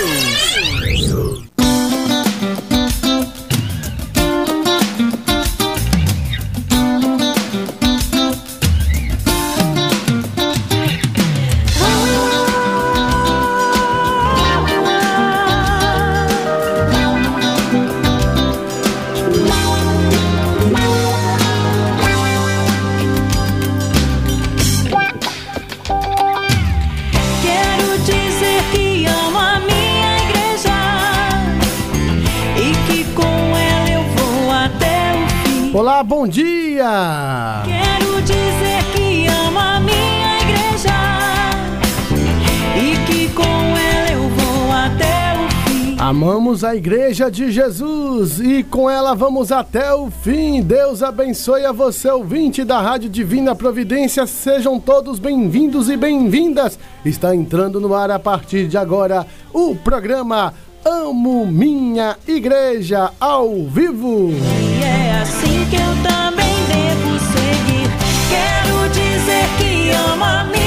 Quero Igreja de Jesus e com ela vamos até o fim. Deus abençoe a você, ouvinte da Rádio Divina Providência. Sejam todos bem-vindos e bem-vindas. Está entrando no ar a partir de agora o programa Amo Minha Igreja ao vivo. E é assim que eu também devo seguir. Quero dizer que amo a minha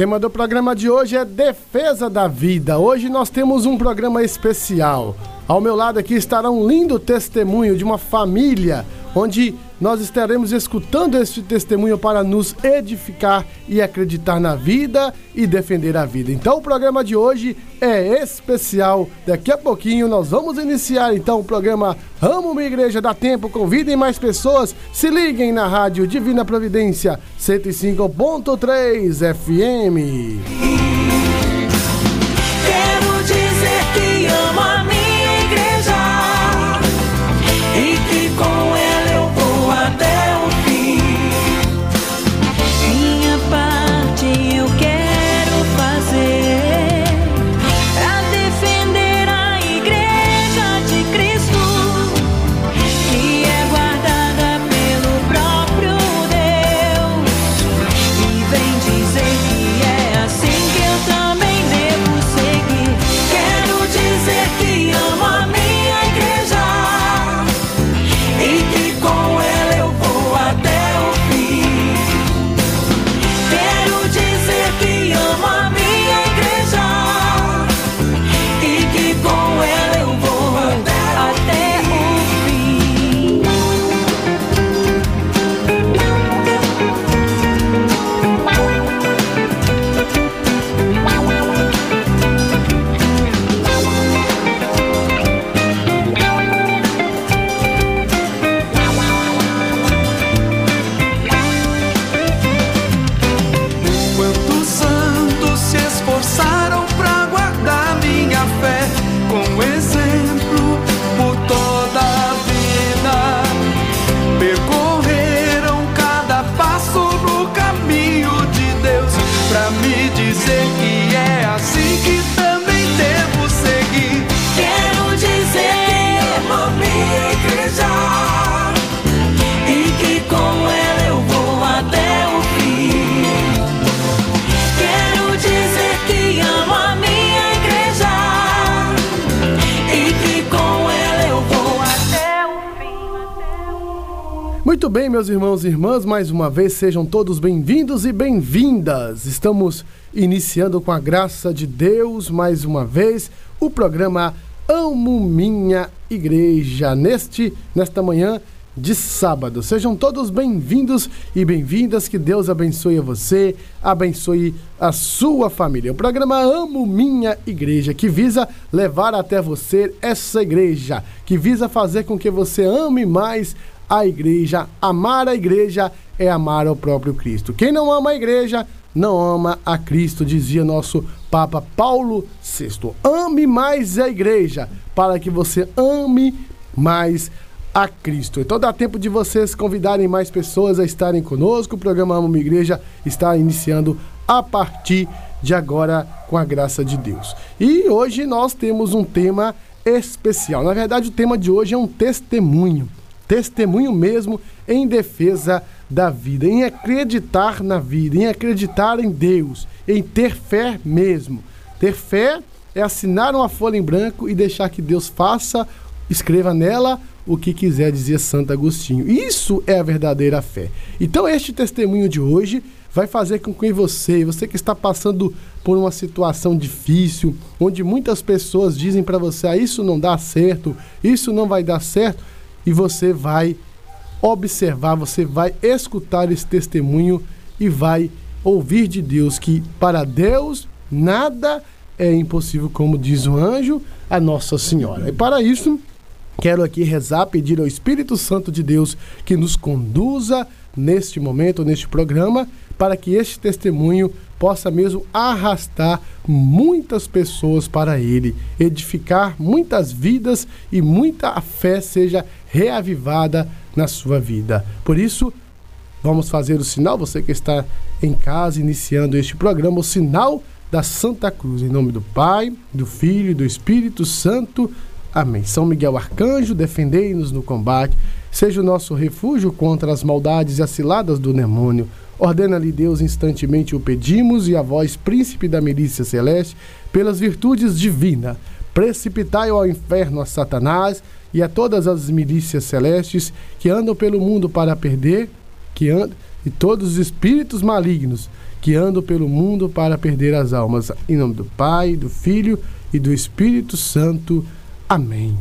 tema do programa de hoje é Defesa da Vida. Hoje nós temos um programa especial. Ao meu lado aqui estará um lindo testemunho de uma família, onde nós estaremos escutando este testemunho para nos edificar e acreditar na vida e defender a vida. Então o programa de hoje é especial. Daqui a pouquinho nós vamos iniciar então o programa Amo Minha Igreja dá tempo, convidem mais pessoas, se liguem na rádio Divina Providência 105.3 FM. Muito bem, meus irmãos e irmãs, mais uma vez sejam todos bem-vindos e bem-vindas. Estamos iniciando com a graça de Deus, mais uma vez, o programa Amo Minha Igreja, neste, nesta manhã de sábado. Sejam todos bem-vindos e bem-vindas, que Deus abençoe você, abençoe a sua família. O programa Amo Minha Igreja, que visa levar até você essa igreja, que visa fazer com que você ame mais a igreja. Amar a igreja é amar ao próprio Cristo. Quem não ama a igreja não ama a Cristo, dizia nosso Papa Paulo VI. Ame mais a igreja, para que você ame mais a Cristo. Então dá tempo de vocês convidarem mais pessoas a estarem conosco. O programa Amo Minha Igreja está iniciando a partir de agora com a graça de Deus. E hoje nós temos um tema especial. Na verdade, o tema de hoje é um testemunho. Testemunho mesmo em defesa da vida, em acreditar na vida, em acreditar em Deus, em ter fé mesmo. Ter fé é assinar uma folha em branco e deixar que Deus faça, escreva nela o que quiser, dizia Santo Agostinho. Isso é a verdadeira fé. Então, este testemunho de hoje vai fazer com que você, você que está passando por uma situação difícil, onde muitas pessoas dizem para você: ah, isso não dá certo, isso não vai dar certo, e você vai observar, você vai escutar esse testemunho e vai ouvir de Deus que para Deus nada é impossível, como diz o anjo, a Nossa Senhora. E para isso, quero aqui rezar, pedir ao Espírito Santo de Deus que nos conduza neste momento, neste programa, para que este testemunho possa mesmo arrastar muitas pessoas para ele, edificar muitas vidas e muita fé seja reavivada na sua vida. Por isso, vamos fazer o sinal, você que está em casa iniciando este programa, o sinal da Santa Cruz, em nome do Pai, do Filho e do Espírito Santo. Amém. São Miguel Arcanjo, defendei-nos no combate, seja o nosso refúgio contra as maldades e as ciladas do demônio. Ordena-lhe Deus, instantemente o pedimos, e a vós, príncipe da milícia celeste, pelas virtudes divinas, precipitai ao inferno a Satanás e a todas as milícias celestes que andam pelo mundo para perder, que andam, e todos os espíritos malignos que andam pelo mundo para perder as almas. Em nome do Pai, do Filho e do Espírito Santo. Amém.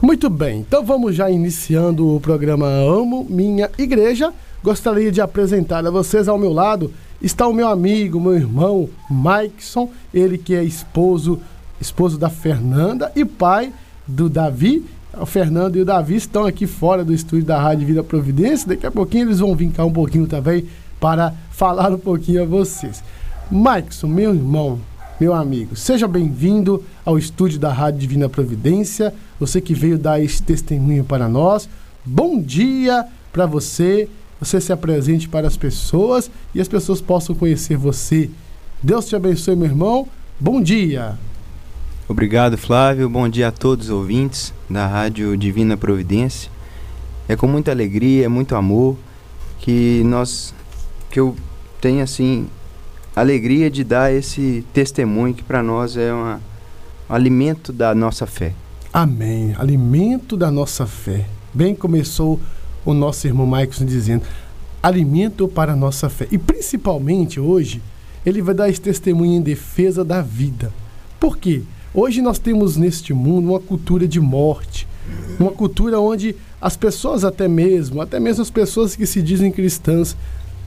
Muito bem, então vamos já iniciando o programa Amo Minha Igreja. Gostaria de apresentar a vocês ao meu lado está o meu amigo, meu irmão Maikson, ele que é esposo, esposo da Fernanda e pai do Davi o Fernando e o Davi estão aqui fora do estúdio da Rádio Vida Providência. Daqui a pouquinho eles vão vir cá um pouquinho também para falar um pouquinho a vocês. Maikson, meu irmão, meu amigo, seja bem-vindo ao estúdio da Rádio Divina Providência. Você que veio dar esse testemunho para nós. Bom dia para você. Você se apresente para as pessoas e as pessoas possam conhecer você. Deus te abençoe, meu irmão. Bom dia. Obrigado, Flávio. Bom dia a todos os ouvintes da Rádio Divina Providência. É com muita alegria, muito amor que nós que eu tenho assim alegria de dar esse testemunho que para nós é uma, um alimento da nossa fé. Amém. Alimento da nossa fé. Bem começou o nosso irmão Maicon dizendo: alimento para a nossa fé. E principalmente hoje, ele vai dar esse testemunho em defesa da vida. Por quê? Hoje nós temos neste mundo uma cultura de morte, uma cultura onde as pessoas até mesmo, até mesmo as pessoas que se dizem cristãs,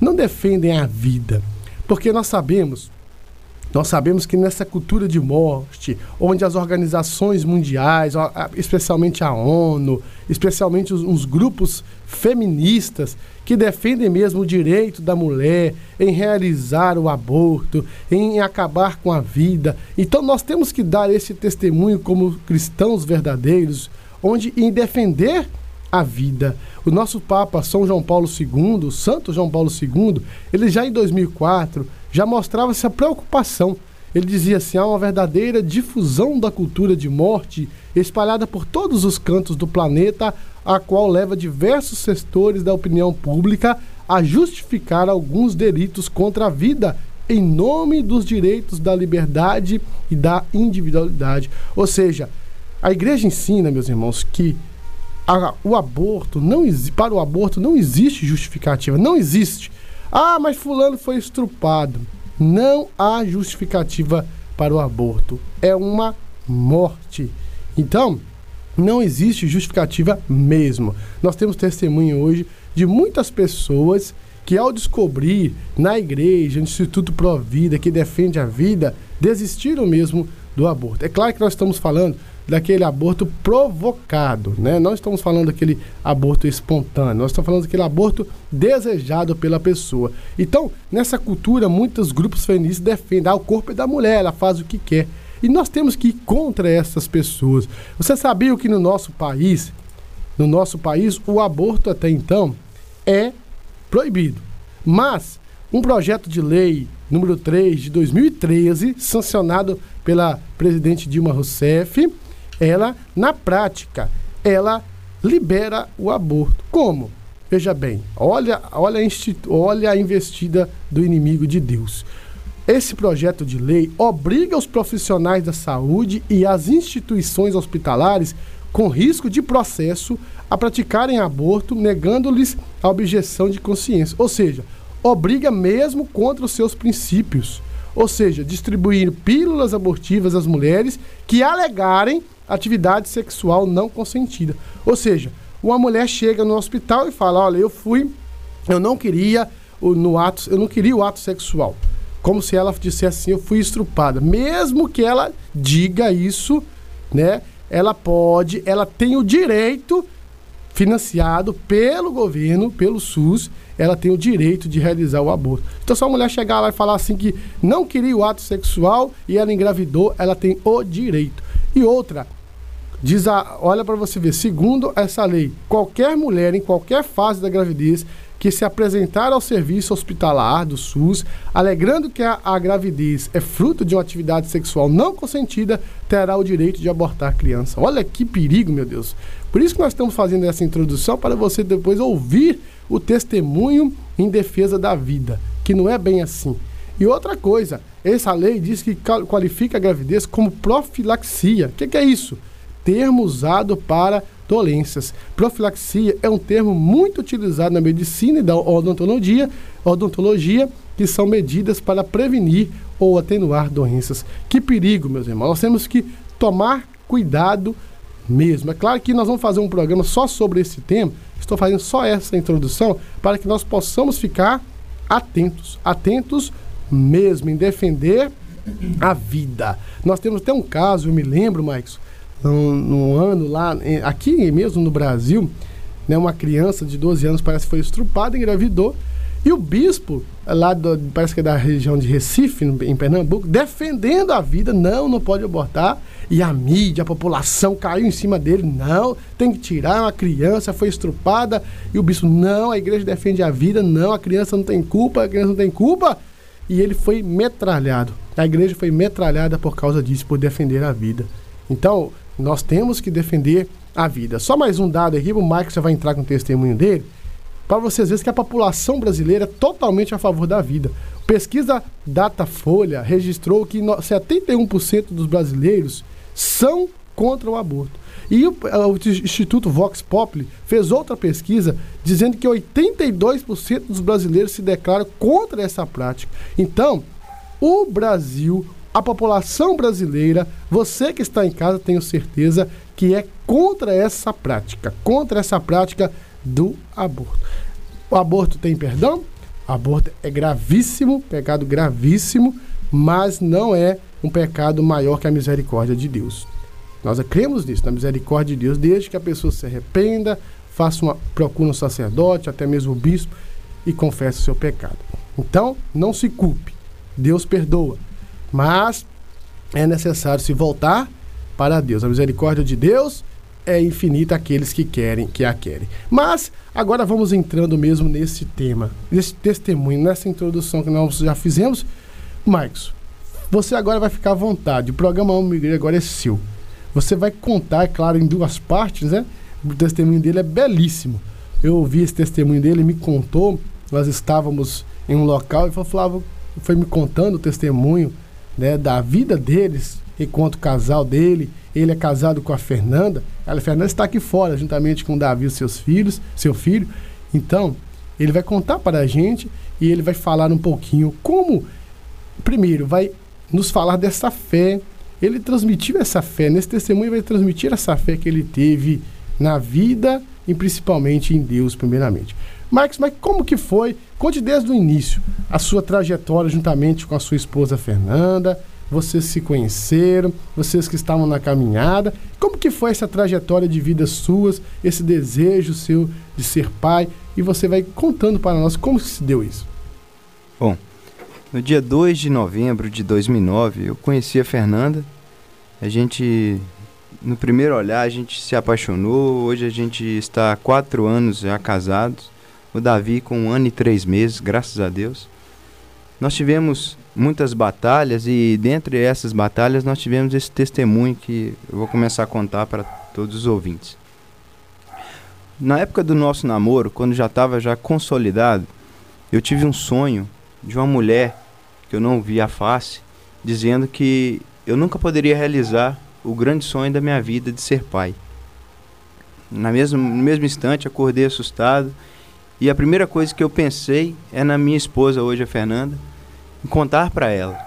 não defendem a vida. Porque nós sabemos, nós sabemos que nessa cultura de morte, onde as organizações mundiais, especialmente a ONU, especialmente os, os grupos feministas, que defendem mesmo o direito da mulher em realizar o aborto, em acabar com a vida. Então nós temos que dar esse testemunho como cristãos verdadeiros, onde em defender a vida. O nosso Papa São João Paulo II, Santo João Paulo II, ele já em 2004 já mostrava essa preocupação. Ele dizia assim: há uma verdadeira difusão da cultura de morte espalhada por todos os cantos do planeta a qual leva diversos setores da opinião pública a justificar alguns delitos contra a vida em nome dos direitos da liberdade e da individualidade. Ou seja, a igreja ensina, meus irmãos, que a, o aborto não para o aborto não existe justificativa, não existe. Ah, mas fulano foi estrupado. Não há justificativa para o aborto. É uma morte. Então, não existe justificativa mesmo. Nós temos testemunho hoje de muitas pessoas que, ao descobrir na igreja, no Instituto Pro Vida, que defende a vida, desistiram mesmo do aborto. É claro que nós estamos falando daquele aborto provocado, né? Não estamos falando daquele aborto espontâneo, nós estamos falando daquele aborto desejado pela pessoa. Então, nessa cultura, muitos grupos feministas defendem ah, o corpo é da mulher, ela faz o que quer. E nós temos que ir contra essas pessoas. Você sabia que no nosso país, no nosso país, o aborto até então é proibido. Mas um projeto de lei número 3 de 2013, sancionado pela presidente Dilma Rousseff, ela, na prática, ela libera o aborto. Como? Veja bem, olha, olha, a, olha a investida do inimigo de Deus. Esse projeto de lei obriga os profissionais da saúde e as instituições hospitalares com risco de processo a praticarem aborto, negando-lhes a objeção de consciência. Ou seja, obriga mesmo contra os seus princípios. Ou seja, distribuir pílulas abortivas às mulheres que alegarem atividade sexual não consentida. Ou seja, uma mulher chega no hospital e fala: "Olha, eu fui, eu não queria o, no ato, eu não queria o ato sexual". Como se ela dissesse assim: "Eu fui estrupada". Mesmo que ela diga isso, né? Ela pode, ela tem o direito financiado pelo governo, pelo SUS, ela tem o direito de realizar o aborto. Então, se a mulher chegar lá e falar assim que não queria o ato sexual e ela engravidou, ela tem o direito. E outra, diz a, olha para você ver, segundo essa lei, qualquer mulher em qualquer fase da gravidez que se apresentar ao serviço hospitalar do SUS, alegando que a, a, gravidez é fruto de uma atividade sexual não consentida, terá o direito de abortar a criança. Olha que perigo, meu Deus. Por isso que nós estamos fazendo essa introdução para você depois ouvir o testemunho em defesa da vida, que não é bem assim. E outra coisa, essa lei diz que qualifica a gravidez como profilaxia. O que, que é isso? Termo usado para dolências. Profilaxia é um termo muito utilizado na medicina e da odontologia, odontologia que são medidas para prevenir ou atenuar doenças. Que perigo, meus irmãos. Nós temos que tomar cuidado mesmo. É claro que nós vamos fazer um programa só sobre esse tema. Estou fazendo só essa introdução para que nós possamos ficar atentos, atentos mesmo em defender a vida. Nós temos até um caso, eu me lembro, Maicon, num, num ano lá, aqui mesmo no Brasil, né, uma criança de 12 anos parece que foi estrupada, engravidou, e o bispo, lá do, parece que é da região de Recife, em Pernambuco, defendendo a vida, não, não pode abortar. E a mídia, a população caiu em cima dele, não, tem que tirar uma criança, foi estrupada. E o bispo, não, a igreja defende a vida, não, a criança não tem culpa, a criança não tem culpa. E ele foi metralhado. A igreja foi metralhada por causa disso, por defender a vida. Então, nós temos que defender a vida. Só mais um dado aqui, o Marcos já vai entrar com o testemunho dele, para vocês verem que a população brasileira é totalmente a favor da vida. Pesquisa Datafolha registrou que 71% dos brasileiros são contra o aborto. E o, o, Instituto Vox Populi fez outra pesquisa dizendo que 82% dos brasileiros se declaram contra essa prática. Então, o Brasil a população brasileira, você que está em casa, tenho certeza que é contra essa prática, contra essa prática do aborto. O aborto tem perdão? O aborto é gravíssimo, pecado gravíssimo, mas não é um pecado maior que a misericórdia de Deus. Nós cremos nisso, na misericórdia de Deus, desde que a pessoa se arrependa, faça uma procura um sacerdote, até mesmo o bispo e confesse o seu pecado. Então, não se culpe. Deus perdoa. Mas é necessário se voltar para Deus. A misericórdia de Deus é infinita aqueles que querem, que a querem. Mas agora vamos entrando mesmo nesse tema, nesse testemunho, nessa introdução que nós já fizemos. Marcos, você agora vai ficar à vontade. O programa Homem Igreja agora é seu. Você vai contar, é claro, em duas partes, né? O testemunho dele é belíssimo. Eu ouvi esse testemunho dele, me contou. Nós estávamos em um local e falou, foi me contando o testemunho né, da vida deles enquanto casal dele. Ele é casado com a Fernanda. A Fernanda está aqui fora, juntamente com o Davi e seus filhos, seu filho. Então, ele vai contar para a gente e ele vai falar um pouquinho como, primeiro, vai nos falar dessa fé. Ele transmitiu essa fé, nesse testemunho vai transmitir essa fé que ele teve na vida e principalmente em Deus, primeiramente. Marcos, mas como que foi? Conte desde o início a sua trajetória juntamente com a sua esposa Fernanda. Vocês se conheceram, vocês que estavam na caminhada. Como que foi essa trajetória de vida suas, esse desejo seu de ser pai? E você vai contando para nós como se deu isso. Bom, no dia 2 de novembro de 2009, eu conheci a Fernanda. A gente, no primeiro olhar, a gente se apaixonou. Hoje a gente está há quatro anos já casados o Davi com um ano e três meses, graças a Deus. Nós tivemos muitas batalhas e dentre essas batalhas nós tivemos esse testemunho que eu vou começar a contar para todos os ouvintes. Na época do nosso namoro, quando já estava já consolidado, eu tive um sonho de uma mulher que eu não via a face, dizendo que eu nunca poderia realizar o grande sonho da minha vida de ser pai. Na mesmo, no mesmo instante, acordei assustado e a primeira coisa que eu pensei é na minha esposa hoje, a Fernanda, em contar para ela.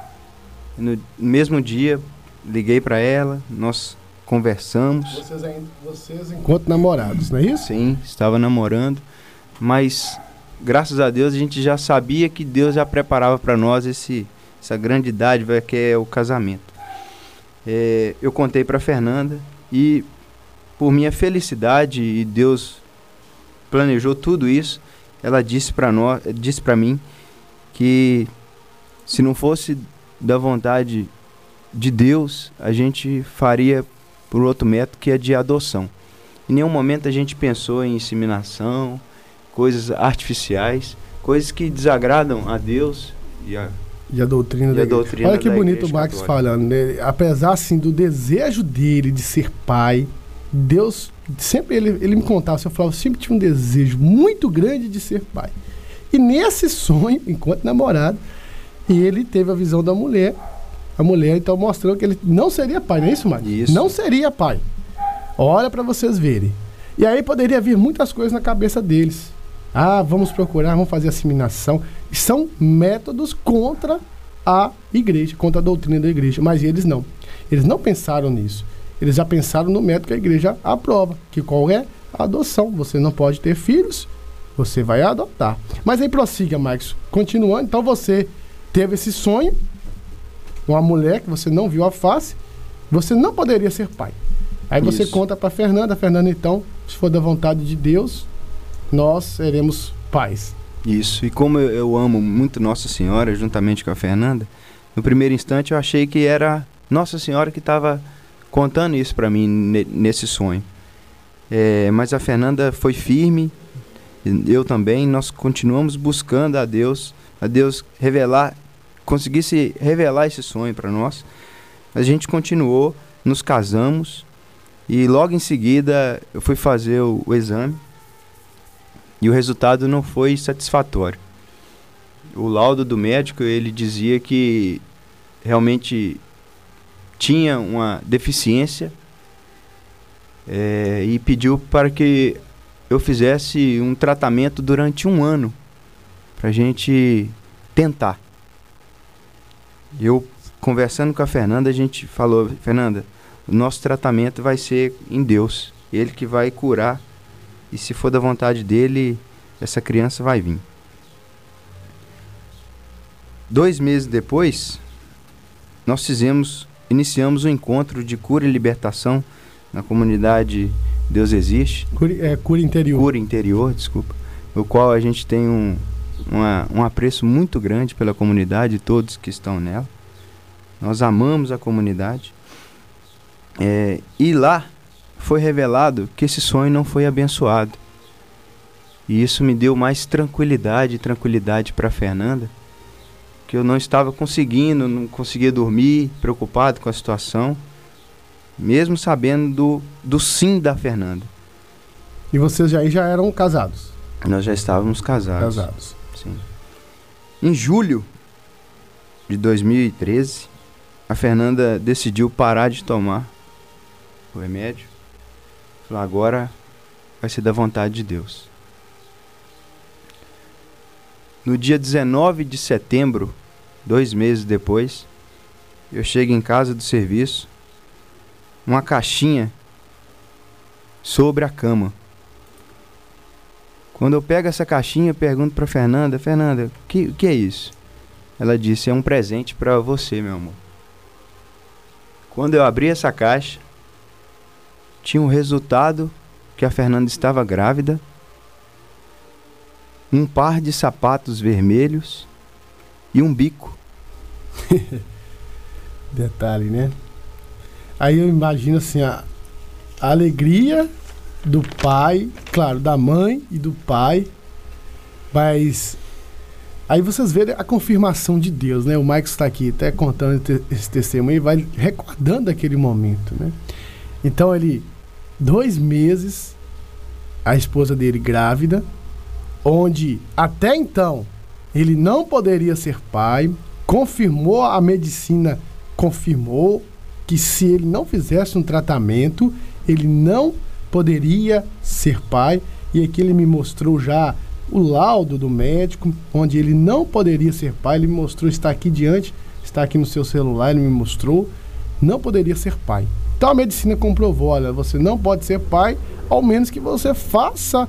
No mesmo dia, liguei para ela, nós conversamos. Vocês, ainda, vocês enquanto namorados, não é isso? Sim, estava namorando, mas graças a Deus a gente já sabia que Deus já preparava para nós esse, essa grande dádiva que é o casamento. É, eu contei para Fernanda e por minha felicidade e Deus planejou tudo isso, ela disse para nós, disse para mim que se não fosse da vontade de Deus, a gente faria por outro método que é de adoção. Em nenhum momento a gente pensou em inseminação, coisas artificiais, coisas que desagradam a Deus e a, e a doutrina, e da a doutrina Olha que bonito o Max Católica. falando, né? Apesar assim do desejo dele de ser pai, Deus sempre ele, ele me contava, eu falava, eu sempre tinha um desejo muito grande de ser pai. E nesse sonho, enquanto namorado, ele teve a visão da mulher. A mulher então mostrou que ele não seria pai, não é isso, Max? Isso. Não seria pai. Olha para vocês verem. E aí poderia vir muitas coisas na cabeça deles. Ah, vamos procurar, vamos fazer assimilação. São métodos contra a igreja, contra a doutrina da igreja. Mas eles não. Eles não pensaram nisso. Eles já pensaram no método que a igreja aprova, que qual é a adoção. Você não pode ter filhos, você vai adotar. Mas aí prossiga, Marcos. Continuando, então você teve esse sonho, uma mulher que você não viu a face, você não poderia ser pai. Aí você Isso. conta para Fernanda, Fernanda, então, se for da vontade de Deus, nós seremos pais. Isso, e como eu, eu amo muito Nossa Senhora, juntamente com a Fernanda, no primeiro instante eu achei que era Nossa Senhora que estava contando isso para mim ne- nesse sonho. É, mas a Fernanda foi firme, eu também, nós continuamos buscando a Deus, a Deus revelar, conseguisse revelar esse sonho para nós. A gente continuou, nos casamos e logo em seguida eu fui fazer o- o exame e o resultado não foi satisfatório. O laudo do médico ele dizia que realmente tinha uma deficiência eh, e pediu para que eu fizesse um tratamento durante um ano para a gente tentar. Eu conversando com a Fernanda a gente falou, Fernanda, o nosso tratamento vai ser em Deus, Ele que vai curar e se for da vontade dele, essa criança vai vir. Dois meses depois, nós fizemos, iniciamos o encontro de cura e libertação na comunidade Deus Existe, Cura, é, cura interior. cura interior, desculpa, o qual a gente tem um, uma- um apreço muito grande pela comunidade e todos que estão nela. Nós amamos a comunidade. É, e lá foi revelado que esse sonho não foi abençoado. E isso me deu mais tranquilidade, tranquilidade para Fernanda, que eu não estava conseguindo, não conseguia dormir, preocupado com a situação, mesmo sabendo do, do sim da Fernanda. E vocês já, aí já eram casados. Nós já estávamos casados. Casados. Sim. Em julho de 2013, a Fernanda decidiu parar de tomar o remédio. Falou, agora vai ser da vontade de Deus. No dia 19 de setembro, dois meses depois, eu chego em casa do serviço, uma caixinha sobre a cama. Quando eu pego essa caixinha, eu pergunto para Fernanda, Fernanda, o que, o que é isso? Ela disse, é um presente para você, meu amor. Quando eu abri essa caixa, tinha um resultado que a Fernanda estava grávida, um par de sapatos vermelhos e um bico. Detalhe, né? Aí eu imagino assim, a, alegria do pai, claro, da mãe e do pai, mas aí vocês verem a confirmação de Deus, né? O Mike está aqui até contando esse testemunho e vai recordando aquele momento, né? Então ele, dois meses, a esposa dele grávida, onde até então ele não poderia ser pai, confirmou a medicina, confirmou que se ele não fizesse um tratamento, ele não poderia ser pai. E aqui ele me mostrou já o laudo do médico, onde ele não poderia ser pai. Ele me mostrou, está aqui diante, está aqui no seu celular, ele me mostrou, não poderia ser pai. Então a medicina comprovou, olha, você não pode ser pai, ao menos que você faça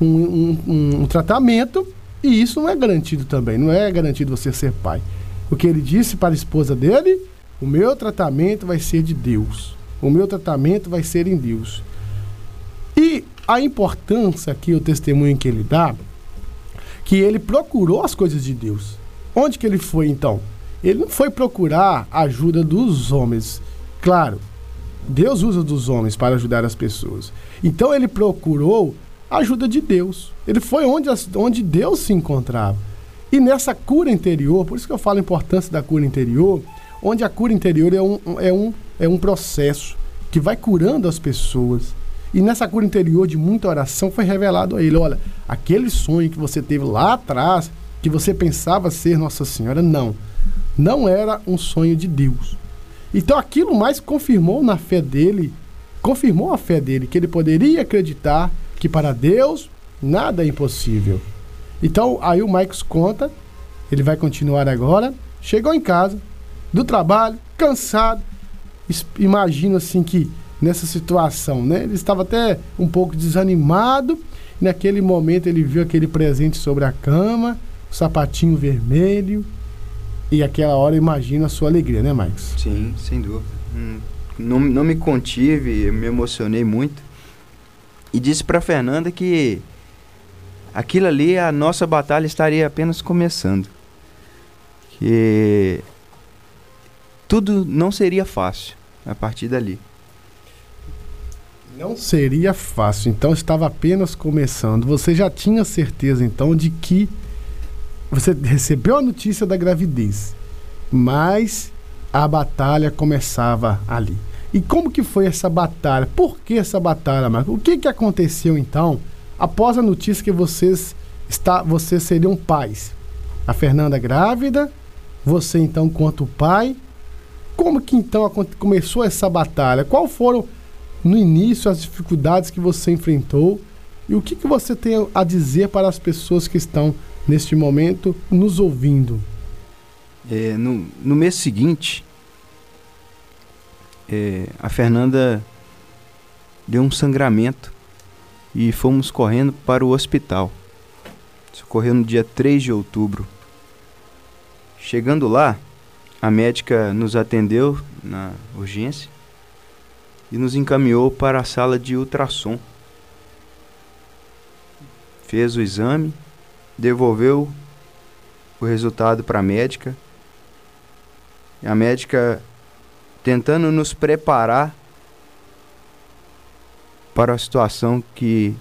um, um, um, tratamento, e isso não é garantido também, não é garantido você ser pai. O que ele disse para a esposa dele, o meu tratamento vai ser de Deus. O meu tratamento vai ser em Deus. E a importância que o testemunho que ele dá, que ele procurou as coisas de Deus. Onde que ele foi então? Ele não foi procurar a ajuda dos homens. Claro, Deus usa dos homens para ajudar as pessoas. Então ele procurou a ajuda de Deus. Ele foi onde, onde Deus se encontrava. E nessa cura interior, por isso que eu falo a importância da cura interior, onde a cura interior é um, é um, é um processo que vai curando as pessoas. E nessa cura interior de muita oração foi revelado a ele: olha, aquele sonho que você teve lá atrás, que você pensava ser Nossa Senhora, não. Não era um sonho de Deus. Então aquilo mais confirmou na fé dele, confirmou a fé dele, que ele poderia acreditar que para Deus nada é impossível. Então aí o Marcos conta, ele vai continuar agora. Chegou em casa, do trabalho, cansado. Imagino assim que nessa situação, né? Ele estava até um pouco desanimado. Naquele momento ele viu aquele presente sobre a cama, o sapatinho vermelho, e aquela hora imagina a sua alegria, né, Marcos? Sim, sem dúvida. Hum, não, não me contive, eu me emocionei muito. E disse para Fernanda que aquilo ali, a nossa batalha estaria apenas começando. Que tudo não seria fácil a partir dali. Não seria fácil, então estava apenas começando. Você já tinha certeza então de que você recebeu a notícia da gravidez, mas a batalha começava ali. E como que foi essa batalha? Por que essa batalha, Marco? O que que aconteceu então após a notícia que vocês está, vocês seriam pais? A Fernanda grávida, você então quanto pai, como que então começou essa batalha? Qual foram no início as dificuldades que você enfrentou e o que que você tem a dizer para as pessoas que estão neste momento nos ouvindo? É, no, no mês seguinte, é, a Fernanda deu um sangramento e fomos correndo para o hospital. Isso ocorreu no dia 3 de outubro. Chegando lá, a médica nos atendeu na urgência e nos encaminhou para a sala de ultrassom. Fez o exame devolveu o resultado para a médica. A médica tentando nos preparar para a situação que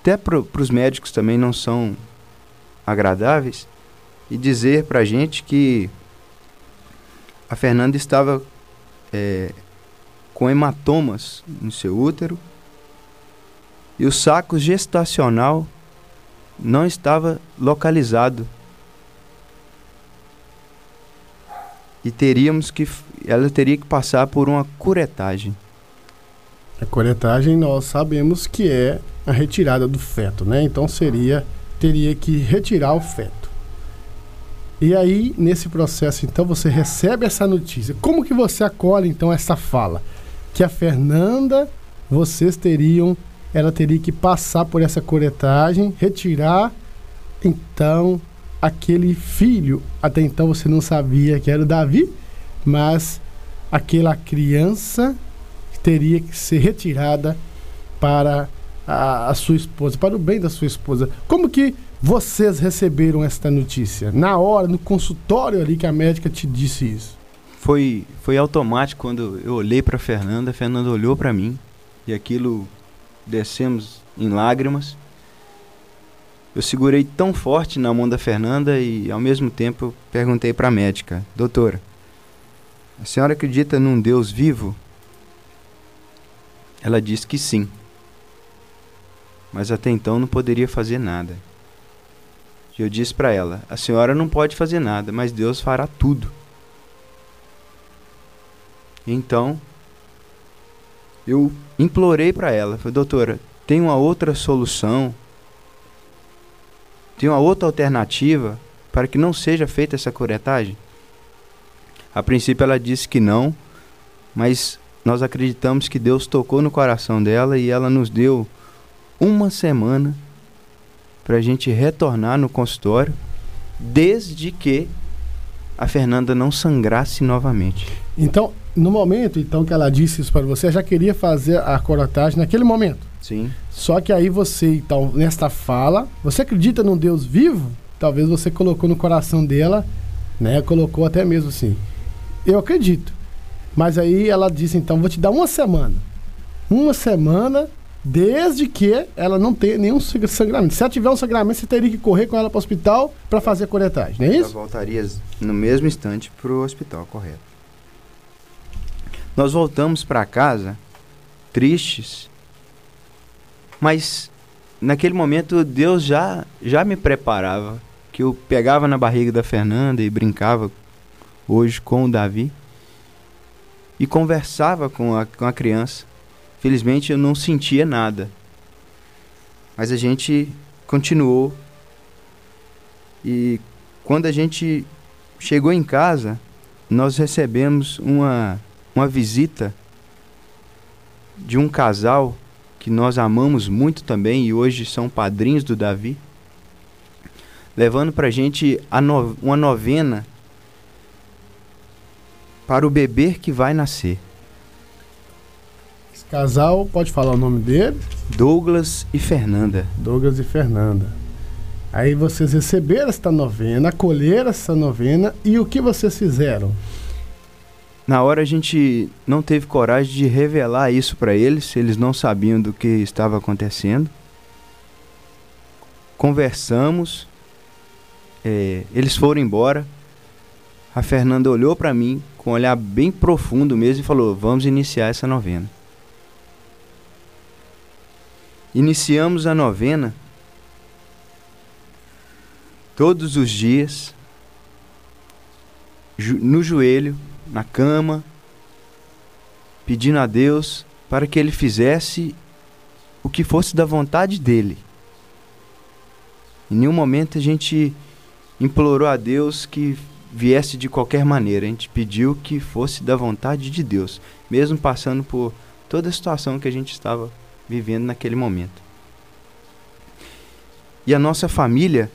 até para os médicos também não são agradáveis e dizer para a gente que a Fernanda estava é, com hematomas no seu útero e o saco gestacional não estava localizado. E teríamos que ela teria que passar por uma curetagem. A curetagem nós sabemos que é a retirada do feto, né? Então seria teria que retirar o feto. E aí, nesse processo, então, você recebe essa notícia. Como que você acolhe, então, essa fala? Que a Fernanda, vocês teriam ela teria que passar por essa coletagem, retirar então aquele filho. Até então você não sabia que era o Davi, mas aquela criança teria que ser retirada para a, a, sua esposa, para o bem da sua esposa. Como que vocês receberam esta notícia? Na hora, no consultório ali que a médica te disse isso? Foi, foi automático quando eu olhei para Fernanda, a Fernanda olhou para mim e aquilo descemos em lágrimas. Eu segurei tão forte na mão da Fernanda e, ao mesmo tempo, perguntei para a médica: Doutora, a senhora acredita num Deus vivo? Ela disse que sim, mas até então não poderia fazer nada. Eu disse para ela: a senhora não pode fazer nada, mas Deus fará tudo. Então, eu implorei para ela: falei, doutora, tem uma outra solução? Tem uma outra alternativa para que não seja feita essa curetagem? A princípio ela disse que não, mas nós acreditamos que Deus tocou no coração dela e ela nos deu uma semana para a gente retornar no consultório, desde que a Fernanda não sangrasse novamente. Então, no momento então que ela disse isso para você, já queria fazer a corotagem naquele momento. Sim. Só que aí você, então, nesta fala, você acredita num Deus vivo? Talvez você colocou no coração dela, né? Colocou até mesmo assim. Eu acredito. Mas aí ela disse, então, vou te dar uma semana. Uma semana, desde que ela não tenha nenhum sangramento. Se ela tiver um sangramento, você teria que correr com ela para o hospital para fazer a coletagem, não é isso? Ela voltaria no mesmo instante para o hospital, correto. Nós voltamos para casa tristes, mas naquele momento Deus já, já me preparava, que eu pegava na barriga da Fernanda e brincava hoje com o Davi e conversava com a, com a criança. Felizmente eu não sentia nada. Mas a gente continuou. E quando a gente chegou em casa, nós recebemos uma, uma visita de um casal que nós amamos muito também e hoje são padrinhos do Davi, levando para a gente no, uma novena para o bebê que vai nascer. Esse casal, pode falar o nome dele? Douglas e Fernanda. Douglas e Fernanda. Aí vocês receberam esta novena, acolheram essa novena e o que vocês fizeram? Na hora a gente não teve coragem de revelar isso para eles, eles não sabiam do que estava acontecendo. Conversamos, é, eles foram embora. A Fernanda olhou para mim com um olhar bem profundo mesmo e falou: Vamos iniciar essa novena. Iniciamos a novena todos os dias, no joelho, na cama, pedindo a Deus para que ele fizesse o que fosse da vontade dele. Em nenhum momento a gente implorou a Deus que viesse de qualquer maneira. A gente pediu que fosse da vontade de Deus, mesmo passando por toda a situação que a gente estava vivendo naquele momento. E a nossa família,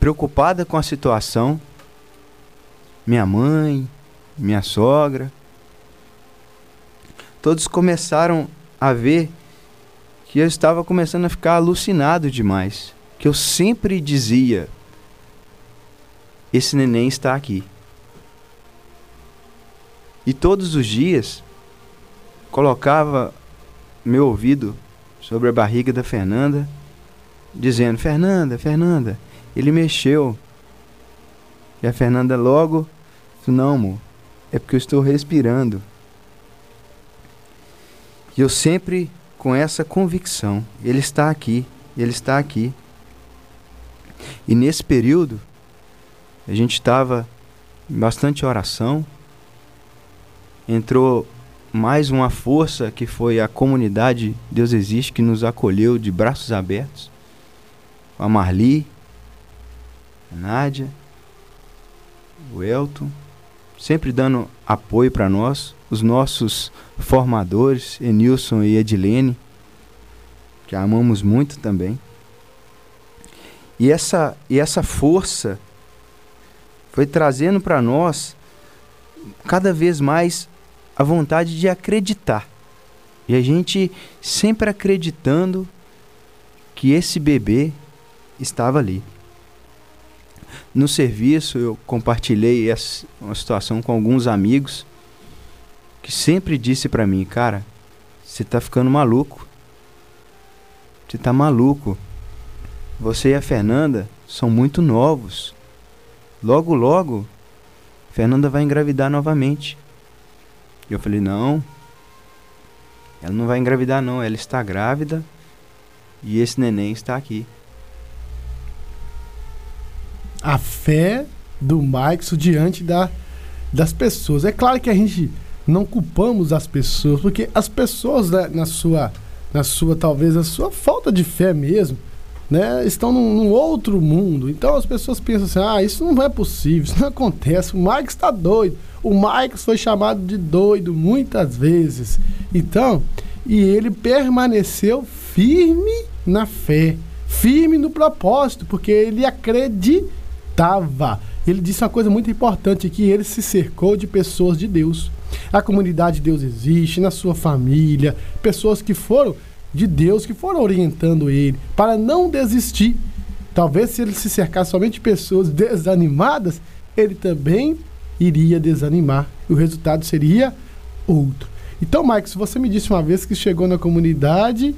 preocupada com a situação, minha mãe, minha sogra, todos começaram a ver que eu estava começando a ficar alucinado demais. Que eu sempre dizia: esse neném está aqui. E todos os dias colocava meu ouvido sobre a barriga da Fernanda, dizendo: Fernanda, Fernanda, ele mexeu. E a Fernanda logo Não, amor, é porque eu estou respirando. E eu sempre com essa convicção: Ele está aqui, Ele está aqui. E nesse período, a gente estava em bastante oração. Entrou mais uma força que foi a comunidade Deus Existe, que nos acolheu de braços abertos. A Marli, a Nádia, o Elton, sempre dando apoio para nós. Os nossos formadores, Enilson e Edilene, que amamos muito também. E essa, e essa força foi trazendo para nós cada vez mais a vontade de acreditar. E a gente sempre acreditando que esse bebê estava ali. No serviço, eu compartilhei essa, uma situação com alguns amigos que sempre disse para mim, cara, você tá ficando maluco. Você tá maluco. Você e a Fernanda são muito novos. Logo, logo, Fernanda vai engravidar novamente. E eu falei: Não, ela não vai engravidar, não. Ela está grávida e esse neném está aqui. a fé do Maicon diante da, das pessoas. É claro que a gente não culpamos as pessoas, porque as pessoas né, na sua, na sua talvez a sua falta de fé mesmo, né, estão num, num, outro mundo. Então as pessoas pensam assim: ah, isso não é possível, isso não acontece. O Marx está doido. O Marx foi chamado de doido muitas vezes. Então, e ele permaneceu firme na fé, firme no propósito, porque ele acreditava. Ele disse uma coisa muito importante que ele se cercou de pessoas de Deus. A comunidade de Deus existe, na sua família, pessoas que foram de Deus que foram orientando ele para não desistir. Talvez se ele se cercar somente de pessoas desanimadas, ele também iria desanimar. E o resultado seria outro. Então, Mike, se você me disse uma vez que chegou na comunidade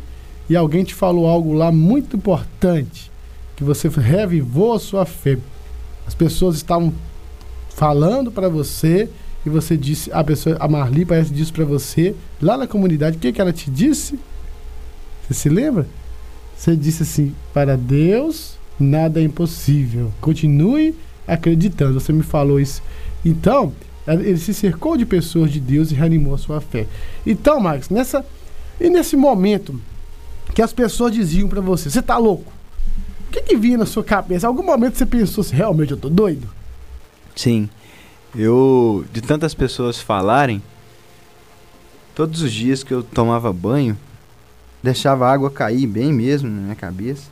e alguém te falou algo lá muito importante, que você revivou a sua fé. As pessoas estavam falando para você e você disse, a pessoa, a Marli parece disse para você lá na comunidade, o que que ela te disse? Você se lembra? Você disse assim: para Deus nada é impossível. Continue acreditando. Você me falou isso. Então, ele se cercou de pessoas de Deus e reanimou a sua fé. Então, Marcos, nessa e nesse momento que as pessoas diziam para você: você tá louco? O que, que vinha na sua cabeça? Algum momento você pensou assim: realmente eu tô doido? Sim. Eu, de tantas pessoas falarem, todos os dias que eu tomava banho, deixava a água cair bem mesmo na minha cabeça.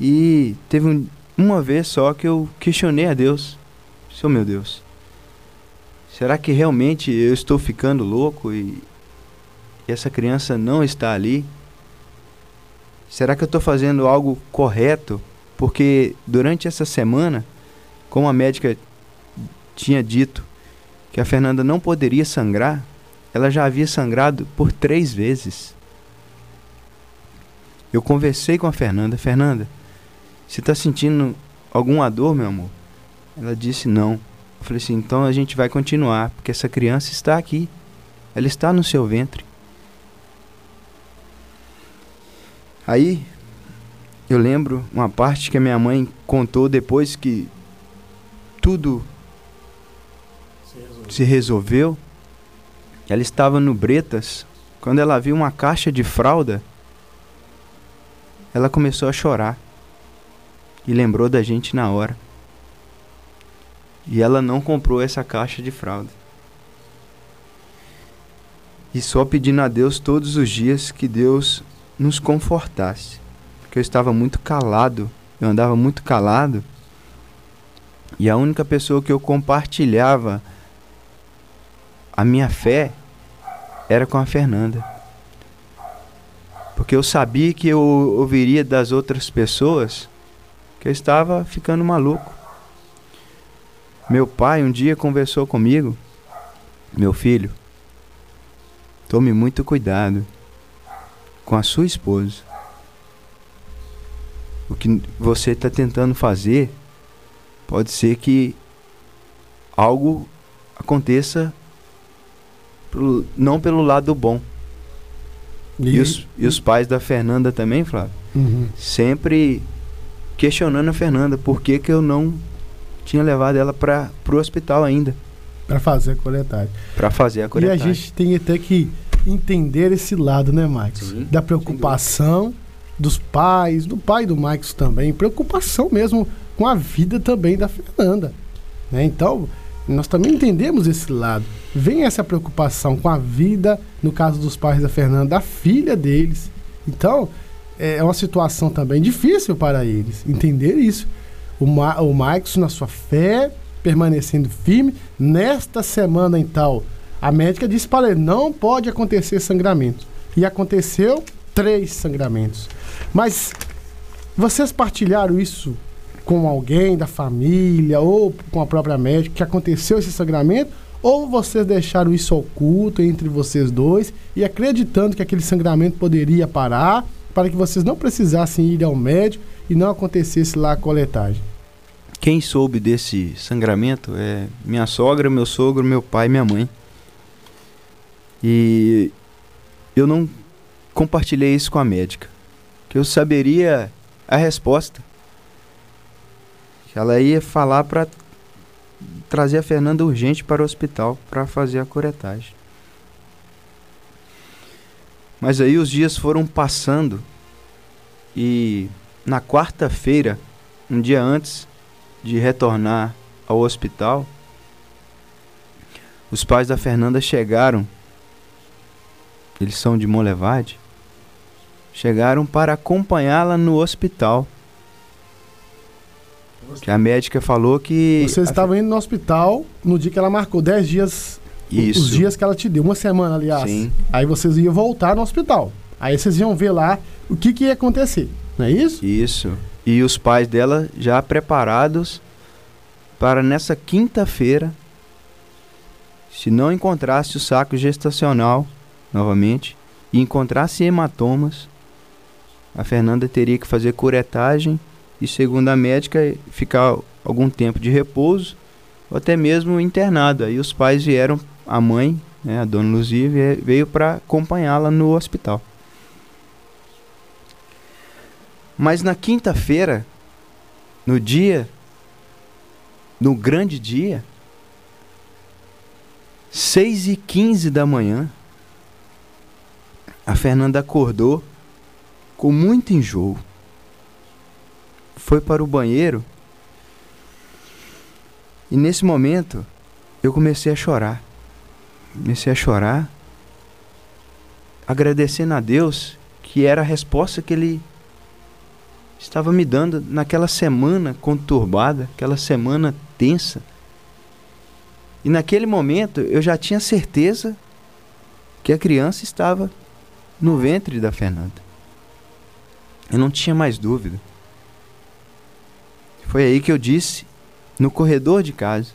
E teve um, uma vez só que eu questionei a Deus. Seu meu Deus, será que realmente eu estou ficando louco e, e essa criança não está ali? Será que eu estou fazendo algo correto? Porque durante essa semana, como a médica tinha dito que a Fernanda não poderia sangrar, ela já havia sangrado por três vezes. Eu conversei com a Fernanda. Fernanda, você está sentindo alguma dor, meu amor? Ela disse não. Eu falei assim, então a gente vai continuar, porque essa criança está aqui. Ela está no seu ventre. Aí eu lembro uma parte que a minha mãe contou depois que tudo se resolveu. se resolveu. Ela estava no Bretas quando ela viu uma caixa de fralda ela começou a chorar e lembrou da gente na hora. E ela não comprou essa caixa de fralda. E só pedindo a Deus todos os dias que Deus nos confortasse. Porque eu estava muito calado, eu andava muito calado. E a única pessoa que eu compartilhava a minha fé era com a Fernanda. Porque eu sabia que eu ouviria das outras pessoas que eu estava ficando maluco. Meu pai um dia conversou comigo, meu filho, tome muito cuidado com a sua esposa. O que você está tentando fazer pode ser que algo aconteça não pelo lado bom, e, e, os, e os pais da Fernanda também, Flávio, uhum. sempre questionando a Fernanda por que, que eu não tinha levado ela para o hospital ainda. Para fazer a coletagem. Para fazer a coletagem. E a gente tem até que entender esse lado, né, Marcos? Sim, da preocupação dos pais, do pai do Marcos também, preocupação mesmo com a vida também da Fernanda. Né? Então, nós também entendemos esse lado. Vem essa preocupação com a vida, no caso dos pais da Fernanda, da filha deles. Então, é, é uma situação também difícil para eles entender isso. O, Ma o Marcos, na sua fé, permanecendo firme. Nesta semana, então, a médica disse para ele: não pode acontecer sangramento. E aconteceu três sangramentos. Mas vocês partilharam isso com alguém da família ou com a própria médica que aconteceu esse sangramento? Ou vocês deixaram isso oculto entre vocês dois e acreditando que aquele sangramento poderia parar para que vocês não precisassem ir ao médico e não acontecesse lá a coletagem? Quem soube desse sangramento é minha sogra, meu sogro, meu pai e minha mãe. E eu não compartilhei isso com a médica, que eu saberia a resposta ela ia falar para trazer a Fernanda urgente para o hospital para fazer a curetagem. Mas aí os dias foram passando e na quarta-feira, um dia antes de retornar ao hospital, os pais da Fernanda chegaram. Eles são de Molevade. Chegaram para acompanhá-la no hospital. Que a médica falou que. Vocês estavam indo no hospital no dia que ela marcou 10 dias. Isso. Os dias que ela te deu, uma semana, aliás. Sim. Aí vocês iam voltar no hospital. Aí vocês iam ver lá o que, que ia acontecer. Não é isso? Isso. E os pais dela já preparados para nessa quinta-feira, se não encontrasse o saco gestacional novamente e encontrasse hematomas, a Fernanda teria que fazer curetagem e, segundo a médica, ficar algum tempo de repouso ou até mesmo internado. Aí os pais vieram, a mãe, né, a dona Luzia, veio para acompanhá-la no hospital. Mas na quinta-feira, no dia, no grande dia, 6 e 15 da manhã, a Fernanda acordou com muito enjoo. Foi para o banheiro e nesse momento eu comecei a chorar. Comecei a chorar, agradecendo a Deus que era a resposta que Ele estava me dando naquela semana conturbada, aquela semana tensa. E naquele momento eu já tinha certeza que a criança estava no ventre da Fernanda. Eu não tinha mais dúvida. Foi aí que eu disse, no corredor de casa: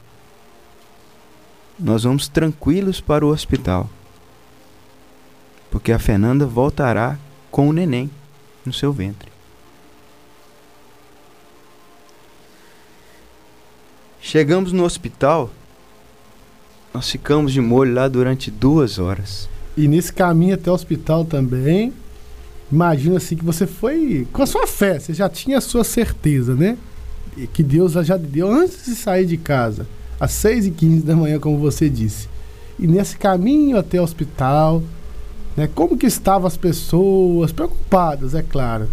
Nós vamos tranquilos para o hospital. Porque a Fernanda voltará com o neném no seu ventre. Chegamos no hospital, nós ficamos de molho lá durante duas horas. E nesse caminho até o hospital também, imagina assim que você foi com a sua fé, você já tinha a sua certeza, né? Que Deus já deu antes de sair de casa, às 6 e 15 da manhã, como você disse. E nesse caminho até o hospital, né? Como que estavam as pessoas, preocupadas, é claro.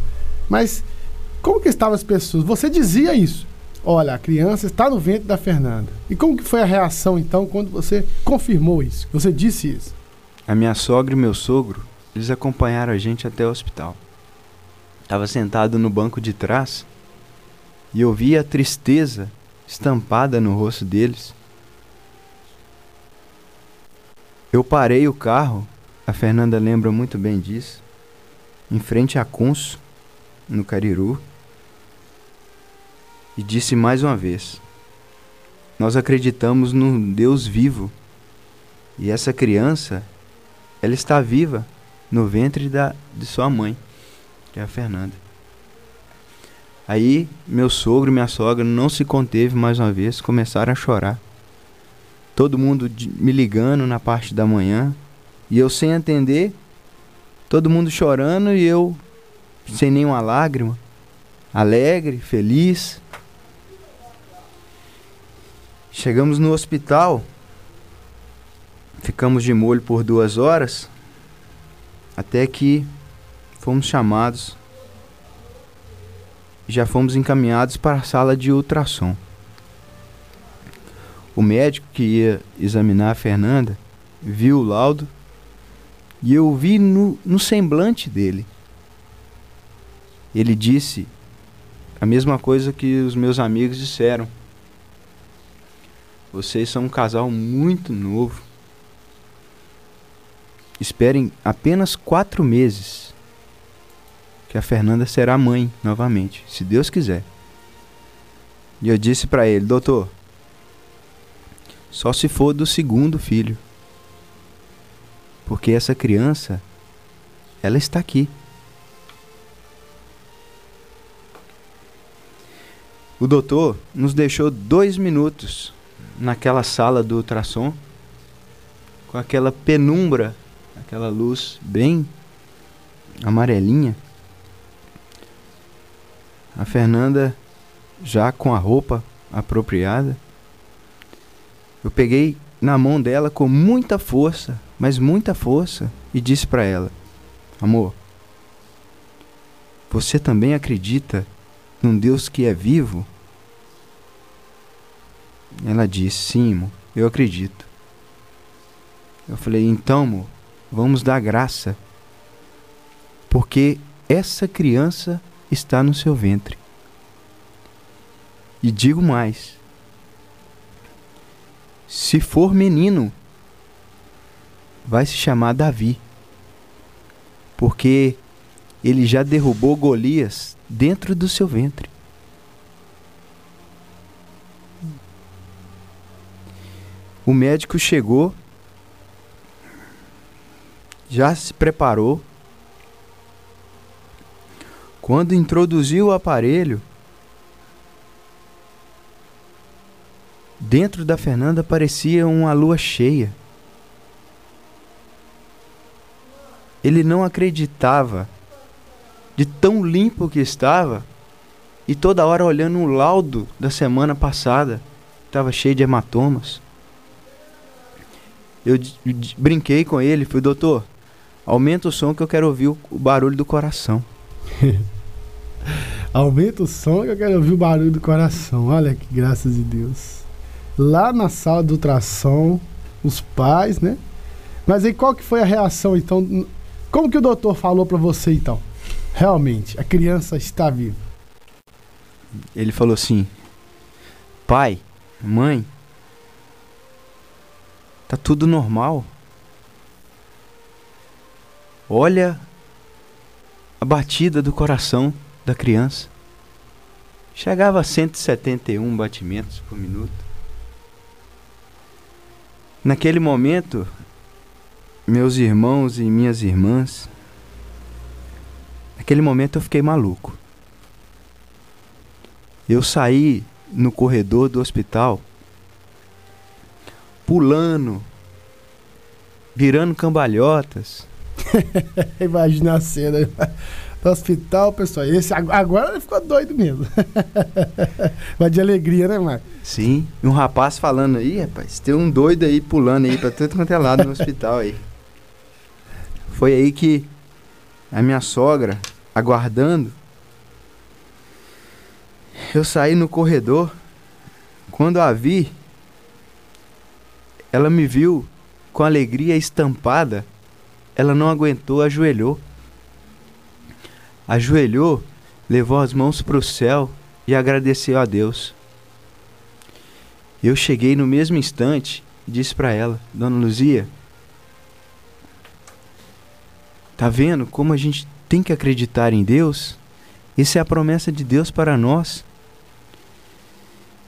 Mas como que estavam as pessoas? Você dizia isso. Olha, a criança está no ventre da Fernanda. E como que foi a reação então quando você confirmou isso? Você disse isso? A minha sogra e meu sogro, eles acompanharam a gente até o hospital. Estava sentado no banco de trás e eu vi a tristeza estampada no rosto deles. Eu parei o carro, a Fernanda lembra muito bem disso, em frente a Conso, no Cariru, e disse mais uma vez: Nós acreditamos num Deus vivo e essa criança ela está viva no ventre da, de sua mãe, que é a Fernanda. Aí meu sogro e minha sogra não se conteve mais uma vez, começaram a chorar. Todo mundo me ligando na parte da manhã e eu sem entender, todo mundo chorando e eu sem nenhuma lágrima, alegre, feliz. Chegamos no hospital, ficamos de molho por duas horas, até que fomos chamados já fomos encaminhados para a sala de ultrassom. O médico que ia examinar a Fernanda viu o laudo e eu vi no, no semblante dele. Ele disse a mesma coisa que os meus amigos disseram. Vocês são um casal muito novo. Esperem apenas quatro meses que a Fernanda será mãe novamente, se Deus quiser. E eu disse para ele, doutor, só se for do segundo filho, porque essa criança, ela está aqui. O doutor nos deixou dois minutos naquela sala do ultrassom, com aquela penumbra, aquela luz bem amarelinha. A Fernanda já com a roupa apropriada. Eu peguei na mão dela com muita força, mas muita força, e disse para ela: Amor, você também acredita num Deus que é vivo? Ela disse: Sim, amor, eu acredito. Eu falei: Então, amor, vamos dar graça, porque essa criança está no seu ventre. E digo mais: se for menino, vai se chamar Davi, porque ele já derrubou Golias dentro do seu ventre. O médico chegou, já se preparou. Quando introduziu o aparelho, dentro da Fernanda parecia uma lua cheia. Ele não acreditava de tão limpo que estava e toda hora olhando o laudo da semana passada, estava cheio de hematomas. Eu brinquei com ele, fui, doutor, aumenta o som que eu quero ouvir o, o barulho do coração. aumenta o som que eu quero ouvir o barulho do coração. Olha que graças de Deus. Lá na sala do ultrassom, os pais, né? Mas aí qual que foi a reação então? Como que o doutor falou para você então? Realmente, a criança está viva. Ele falou assim: Pai, mãe, Tá tudo normal. Olha a batida do coração da criança. Chegava a 171 batimentos por minuto. Naquele momento, meus irmãos e minhas irmãs, naquele momento eu fiquei maluco. Eu saí no corredor do hospital pulando, virando cambalhotas. Imagina a cena do hospital, pessoal. Esse agora ele ficou doido mesmo. Mas de alegria, né, Marcos? Sim. E um rapaz falando aí, rapaz, tem um doido aí pulando aí pra tudo quanto é lado no hospital aí. Foi aí que a minha sogra, aguardando, eu saí no corredor. Quando a vi, ela me viu com alegria estampada. Ela não aguentou, ajoelhou. Ajoelhou, levou as mãos para o céu e agradeceu a Deus. Eu cheguei no mesmo instante e disse para ela: Dona Luzia, tá vendo como a gente tem que acreditar em Deus? Essa é a promessa de Deus para nós.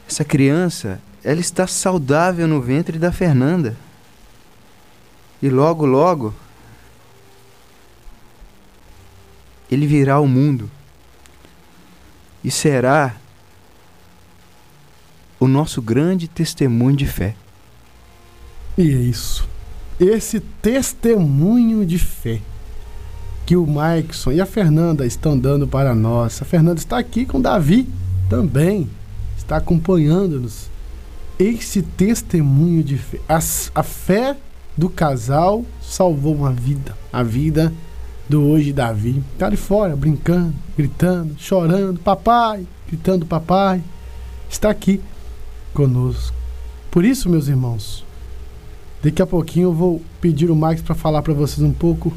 Essa criança, ela está saudável no ventre da Fernanda. E logo, logo, ele virá ao mundo e será o nosso grande testemunho de fé. E é isso. Esse testemunho de fé que o Maikson e a Fernanda estão dando para nós. A Fernanda está aqui com Davi também, está acompanhando-nos esse testemunho de fé. A, a fé do casal salvou uma vida. A vida do hoje Davi. Tá ali fora, brincando, gritando, chorando, papai, gritando papai. Está aqui conosco. Por isso, meus irmãos, daqui a pouquinho eu vou pedir o Max para falar para vocês um pouco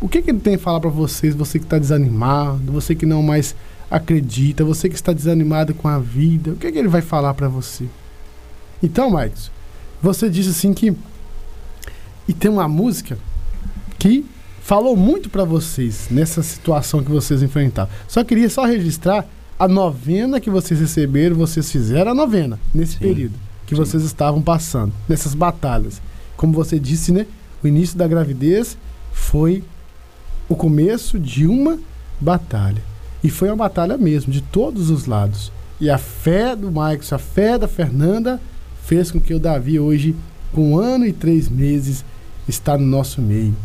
o que, que ele tem a falar para vocês, você que está desanimado, você que não mais acredita, você que está desanimado com a vida, o que, que ele vai falar para você? Então, Marcos, você disse assim que. E tem uma música que falou muito para vocês nessa situação que vocês enfrentaram. Só queria só registrar a novena que vocês receberam, vocês fizeram a novena nesse Sim. período que Sim. vocês estavam passando, nessas batalhas. Como você disse, né? O início da gravidez foi o começo de uma batalha. E foi uma batalha mesmo, de todos os lados. E a fé do Marcos, a fé da Fernanda fez com que o Davi hoje, com um ano e três meses, está no nosso meio.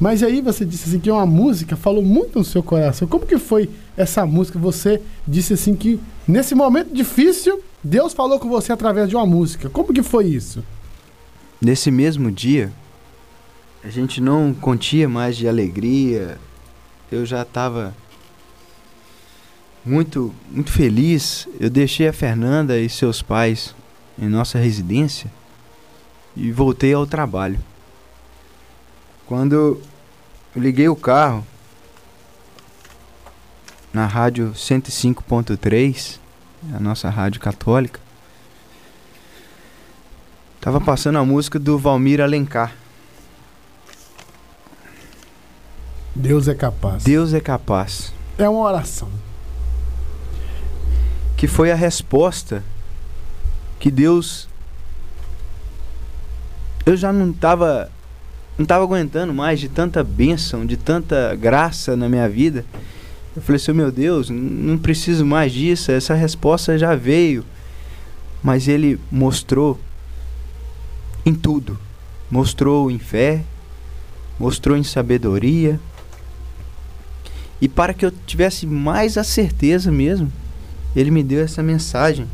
Mas aí você disse assim que uma música falou muito no seu coração. Como que foi essa música? Você disse assim que nesse momento difícil, Deus falou com você através de uma música. Como que foi isso? Nesse mesmo dia, a gente não contia mais de alegria. Eu já estava muito, muito feliz. Eu deixei a Fernanda e seus pais em nossa residência e voltei ao trabalho. Quando eu liguei o carro na rádio 105.3, a nossa rádio católica, tava passando a música do Valmir Alencar. Deus é capaz. Deus é capaz. É uma oração. Que foi a resposta que Deus. Eu já não estava não estava aguentando mais de tanta bênção, de tanta graça na minha vida. Eu falei assim, meu Deus, não preciso mais disso, essa resposta já veio. Mas ele mostrou em tudo. Mostrou em fé, mostrou em sabedoria. E para que eu tivesse mais a certeza mesmo, ele me deu essa mensagem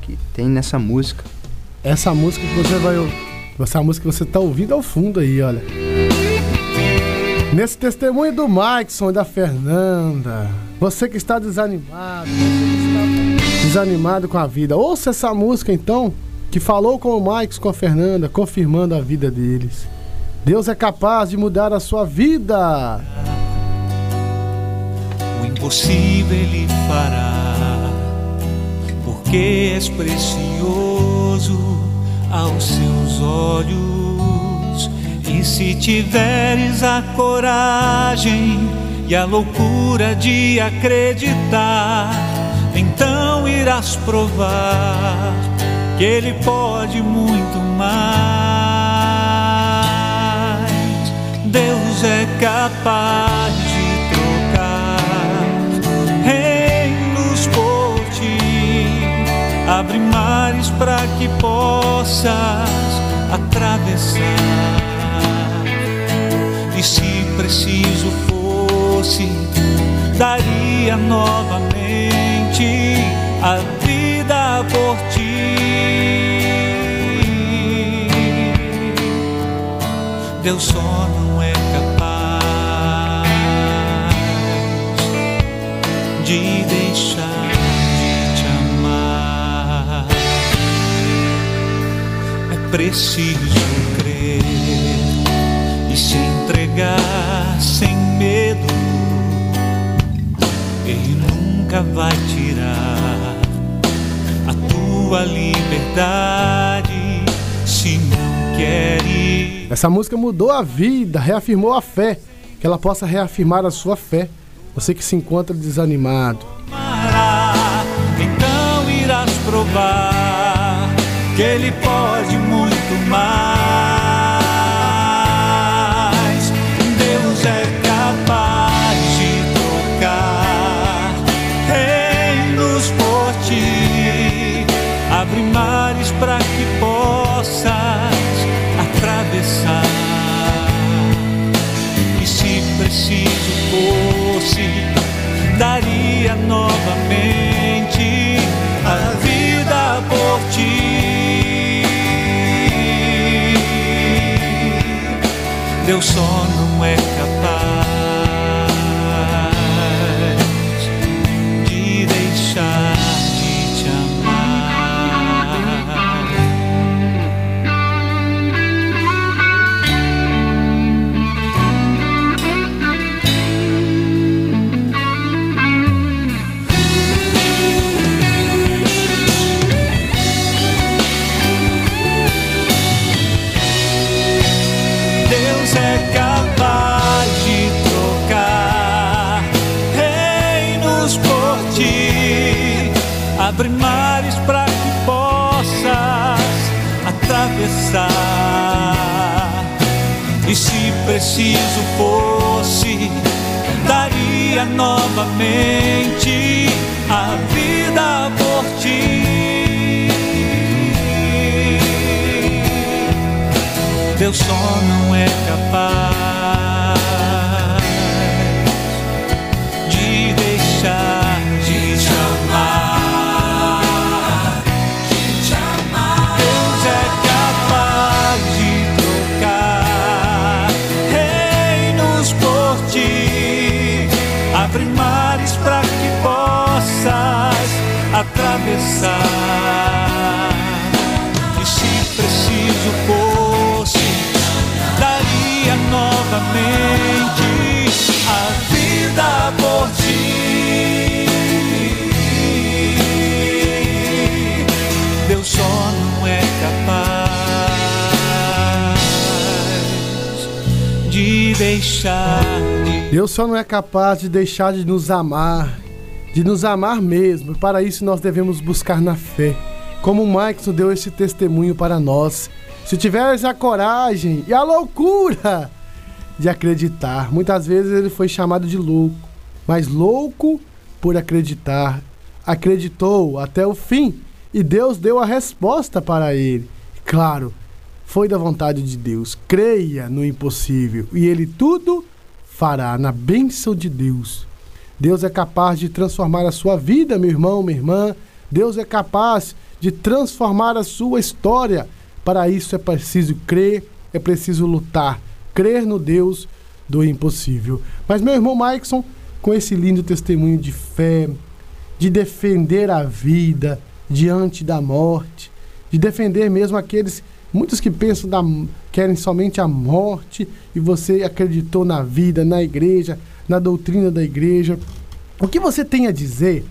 que tem nessa música. Essa música que você vai ouvir essa música que você está ouvindo ao fundo aí, olha. Nesse testemunho do Maikson e da Fernanda, você que está desanimado, você que está desanimado com a vida, ouça essa música então, que falou com o Maikson, com a Fernanda, confirmando a vida deles. Deus é capaz de mudar a sua vida. O impossível ele fará, porque és precioso aos seus olhos. E se tiveres a coragem e a loucura de acreditar, então irás provar que Ele pode muito mais. Deus é capaz Abre mares para que possas atravessar. E se preciso fosse, daria novamente a vida por ti. Deus só não é capaz de preciso crer e se entregar sem medo. Ele nunca vai tirar a tua liberdade se não quer ir. Essa música mudou a vida, reafirmou a fé, que ela possa reafirmar a sua fé. Você que se encontra desanimado. Então irás provar que Ele pode daria novamente a vida por ti. Deus só não é capaz atravessar. E se preciso fosse, daria novamente a vida por ti. Deus só não é capaz de deixar de Deus só não é capaz de deixar de nos amar, de nos amar mesmo. E para isso nós devemos buscar na fé. Como Maicon deu esse testemunho para nós. Se tiveres a coragem e a loucura de acreditar. Muitas vezes ele foi chamado de louco, mas louco por acreditar. Acreditou até o fim e Deus deu a resposta para ele. Claro, foi da vontade de Deus. Creia no impossível e ele tudo fará na bênção de Deus. Deus é capaz de transformar a sua vida, meu irmão, minha irmã. Deus é capaz de transformar a sua história. Para isso é preciso crer, é preciso lutar, crer no Deus do impossível. Mas meu irmão Maikson, com esse lindo testemunho de fé, de defender a vida diante da morte, de defender mesmo aqueles muitos que pensam da querem somente a morte e você acreditou na vida, na igreja, na doutrina da igreja. O que você tem a dizer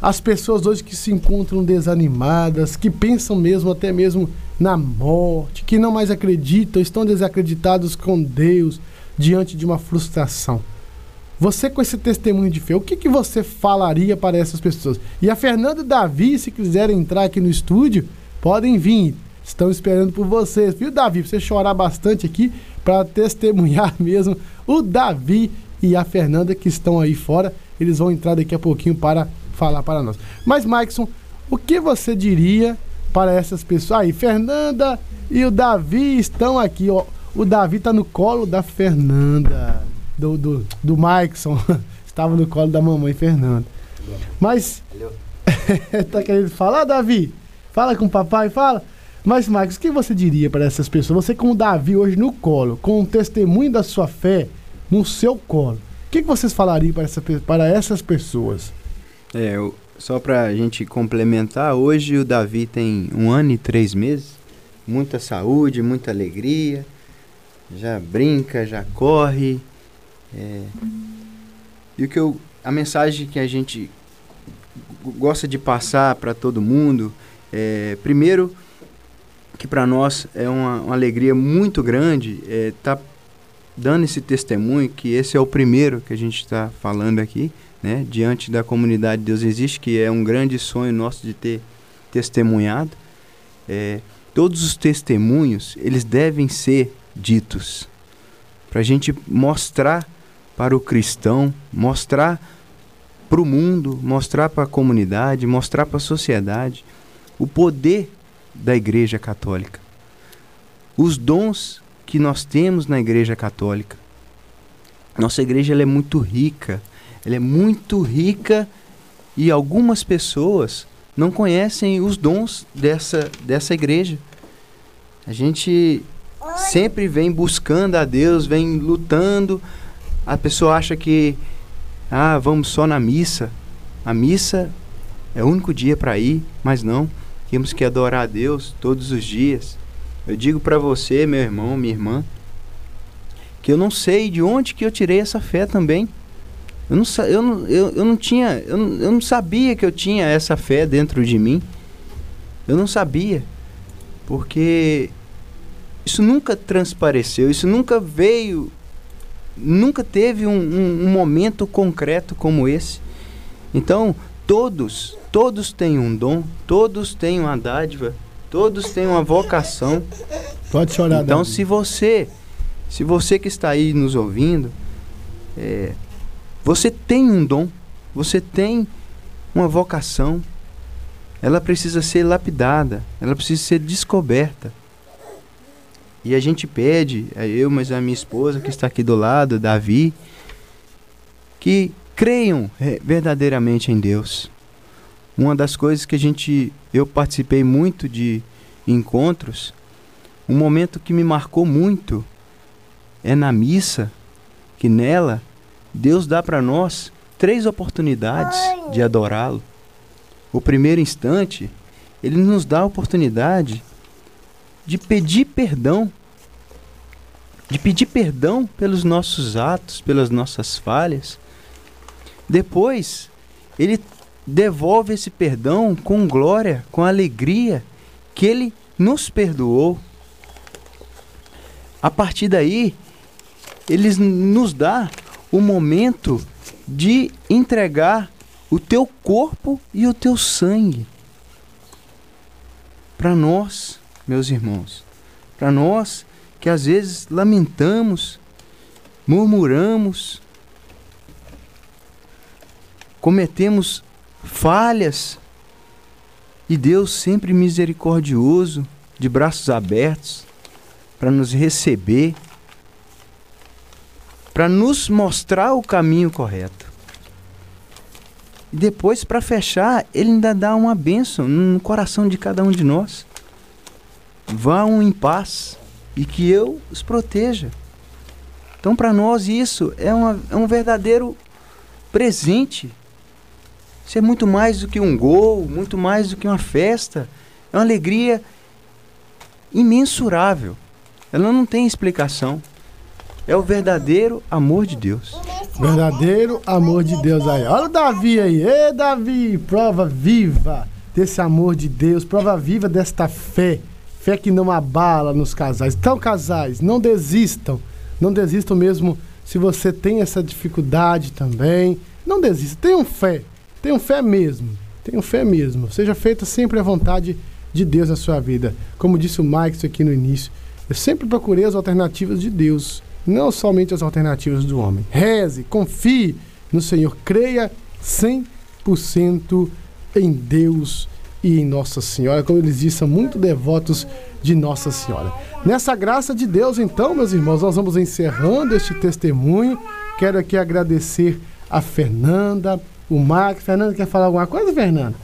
às pessoas hoje que se encontram desanimadas, que pensam mesmo até mesmo na morte, que não mais acreditam, estão desacreditados com Deus diante de uma frustração? Você com esse testemunho de fé, o que, que você falaria para essas pessoas? E a Fernanda e Davi, se quiserem entrar aqui no estúdio, podem vir. Estão esperando por vocês, viu, Davi? Você chorar bastante aqui para testemunhar mesmo o Davi e a Fernanda que estão aí fora. Eles vão entrar daqui a pouquinho para falar para nós. Mas, Maikson, o que você diria para essas pessoas? Aí, Fernanda e o Davi estão aqui, ó. O Davi tá no colo da Fernanda do, do, do Maikson estava no colo da mamãe Fernanda. Mas. tá querendo falar, Davi? Fala com o papai, fala. Mas, Marcos, o que você diria para essas pessoas? Você com o Davi hoje no colo, com o testemunho da sua fé no seu colo. O que, que vocês falariam para, essa, para essas pessoas? É, eu, só para a gente complementar, hoje o Davi tem um ano e três meses, muita saúde, muita alegria, já brinca, já corre, é, e o que eu, a mensagem que a gente gosta de passar para todo mundo é, primeiro, que para nós é uma, uma, alegria muito grande é, tá dando esse testemunho que esse é o primeiro que a gente está falando aqui, né, diante da comunidade Deus existe, que é um grande sonho nosso de ter testemunhado. É, todos os testemunhos eles devem ser ditos para a gente mostrar para o cristão, mostrar para o mundo, mostrar para a comunidade, mostrar para a sociedade o poder da Igreja Católica. Os dons que nós temos na Igreja Católica. Nossa igreja é muito rica, ela é muito rica e algumas pessoas não conhecem os dons dessa, dessa igreja. A gente sempre vem buscando a Deus, vem lutando a pessoa acha que ah, vamos só na missa. A missa é o único dia para ir, mas não. Temos que adorar a Deus todos os dias. Eu digo para você, meu irmão, minha irmã, que eu não sei de onde que eu tirei essa fé também. Eu não, eu não, eu, eu não tinha, eu não, eu não sabia que eu tinha essa fé dentro de mim. Eu não sabia. Porque isso nunca transpareceu, isso nunca veio nunca teve um, um, um momento concreto como esse. Então, todos, todos têm um dom, todos têm uma dádiva, todos têm uma vocação. Pode chorar. Então, Davi. se você, se você que está aí nos ouvindo, é, você tem um dom, você tem uma vocação, ela precisa ser lapidada, ela precisa ser descoberta. E a gente pede, é eu, mas a minha esposa que está aqui do lado, Davi, que creiam é, verdadeiramente em Deus. Uma das coisas que a gente, eu participei muito de encontros, um momento que me marcou muito é na missa, que nela Deus dá para nós três oportunidades de adorá-lo. O primeiro instante, ele nos dá a oportunidade de pedir perdão. De pedir perdão pelos nossos atos, pelas nossas falhas. Depois, ele devolve esse perdão com glória, com alegria, que ele nos perdoou. A partir daí, ele nos dá o momento de entregar o teu corpo e o teu sangue para nós, meus irmãos, para nós que às vezes lamentamos, murmuramos, cometemos falhas, e Deus sempre misericordioso, de braços abertos, para nos receber, para nos mostrar o caminho correto. E depois, para fechar, ele ainda dá uma bênção no coração de cada um de nós. Vão em paz e que eu os proteja. Então, para nós, isso é, uma, é um verdadeiro presente. Isso é muito mais do que um gol, muito mais do que uma festa. É uma alegria imensurável. Ela não tem explicação. É o verdadeiro amor de Deus. Verdadeiro amor de Deus aí. Olha o Davi aí. Ê, Davi, prova viva desse amor de Deus, prova viva desta fé. Fé que não abala nos casais. Então, casais, não desistam. Não desistam mesmo se você tem essa dificuldade também. Não desista. Tenham fé. Tenham fé mesmo. Tenham fé mesmo. Seja feita sempre a vontade de Deus na sua vida. Como disse o Mike aqui no início, eu sempre procurei as alternativas de Deus, não somente as alternativas do homem. Reze, confie no Senhor, creia 100% em Deus e em Nossa Senhora. Como eles dizem, são muito devotos de Nossa Senhora. Nessa graça de Deus, então, meus irmãos, nós vamos encerrando este testemunho. Quero aqui agradecer a Fernanda, o Marcos. Fernanda, quer falar alguma coisa, Fernanda?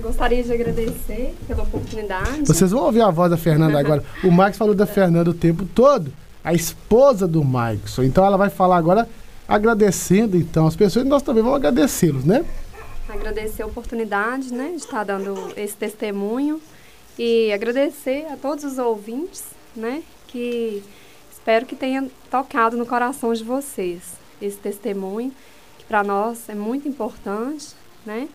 Gostaria de agradecer pela oportunidade. Vocês vão ouvir a voz da Fernanda agora. O Marcos falou da Fernanda o tempo todo, a esposa do Marcos. Então ela vai falar agora agradecendo então as pessoas e nós também vamos agradecê-los, né? Agradecer a oportunidade, né, de estar dando esse testemunho e agradecer a todos os ouvintes, né, que espero que tenha tocado no coração de vocês esse testemunho, para nós é muito importante, né?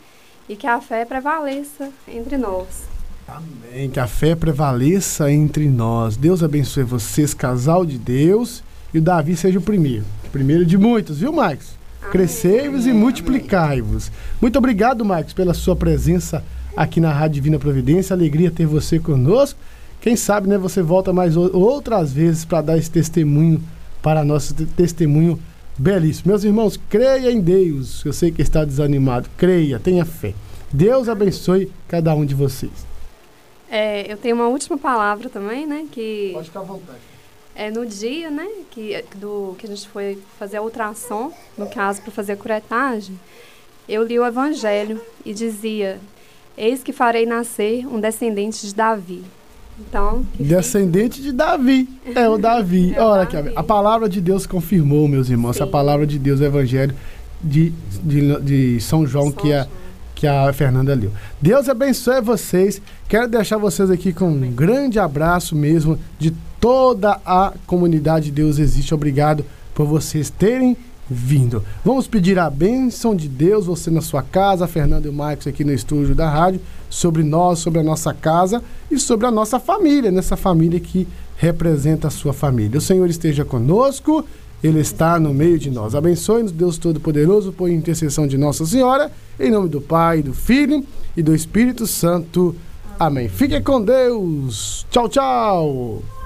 e que a fé prevaleça entre nós. Amém. Que a fé prevaleça entre nós. Deus abençoe vocês, casal de Deus, e o Davi seja o primeiro. O primeiro de muitos, viu, Marcos? Crescei-vos e multiplicai-vos. Muito obrigado, Marcos, pela sua presença aqui na Rádio Divina Providência. Alegria ter você conosco. Quem sabe, né, você volta mais outras vezes para dar esse testemunho para nosso testemunho Belíssimo. Meus irmãos, creia em Deus. Eu sei que está desanimado. Creia, tenha fé. Deus abençoe cada um de vocês. É, eu tenho uma última palavra também, né? Que Pode ficar à vontade. É no dia, né? Que, do, que a gente foi fazer a ultrassom, no caso, para fazer a curetagem, eu li o Evangelho e dizia: Eis que farei nascer um descendente de Davi. Então, Descendente de Davi. É o Davi. é Olha aqui, a palavra de Deus confirmou, meus irmãos, Sim. a palavra de Deus, o evangelho de, de, de São João, São que, a, que a Fernanda leu. Deus abençoe vocês. Quero deixar vocês aqui com um grande abraço mesmo de toda a comunidade Deus Existe. Obrigado por vocês terem vindo. Vamos pedir a bênção de Deus, você na sua casa, Fernando e o Marcos aqui no estúdio da rádio, sobre nós, sobre a nossa casa e sobre a nossa família, nessa família que representa a sua família. O Senhor esteja conosco, Ele está no meio de nós. Abençoe-nos, Deus Todo-Poderoso, por intercessão de Nossa Senhora, em nome do Pai, do Filho e do Espírito Santo. Amém. Fique com Deus. Tchau, tchau.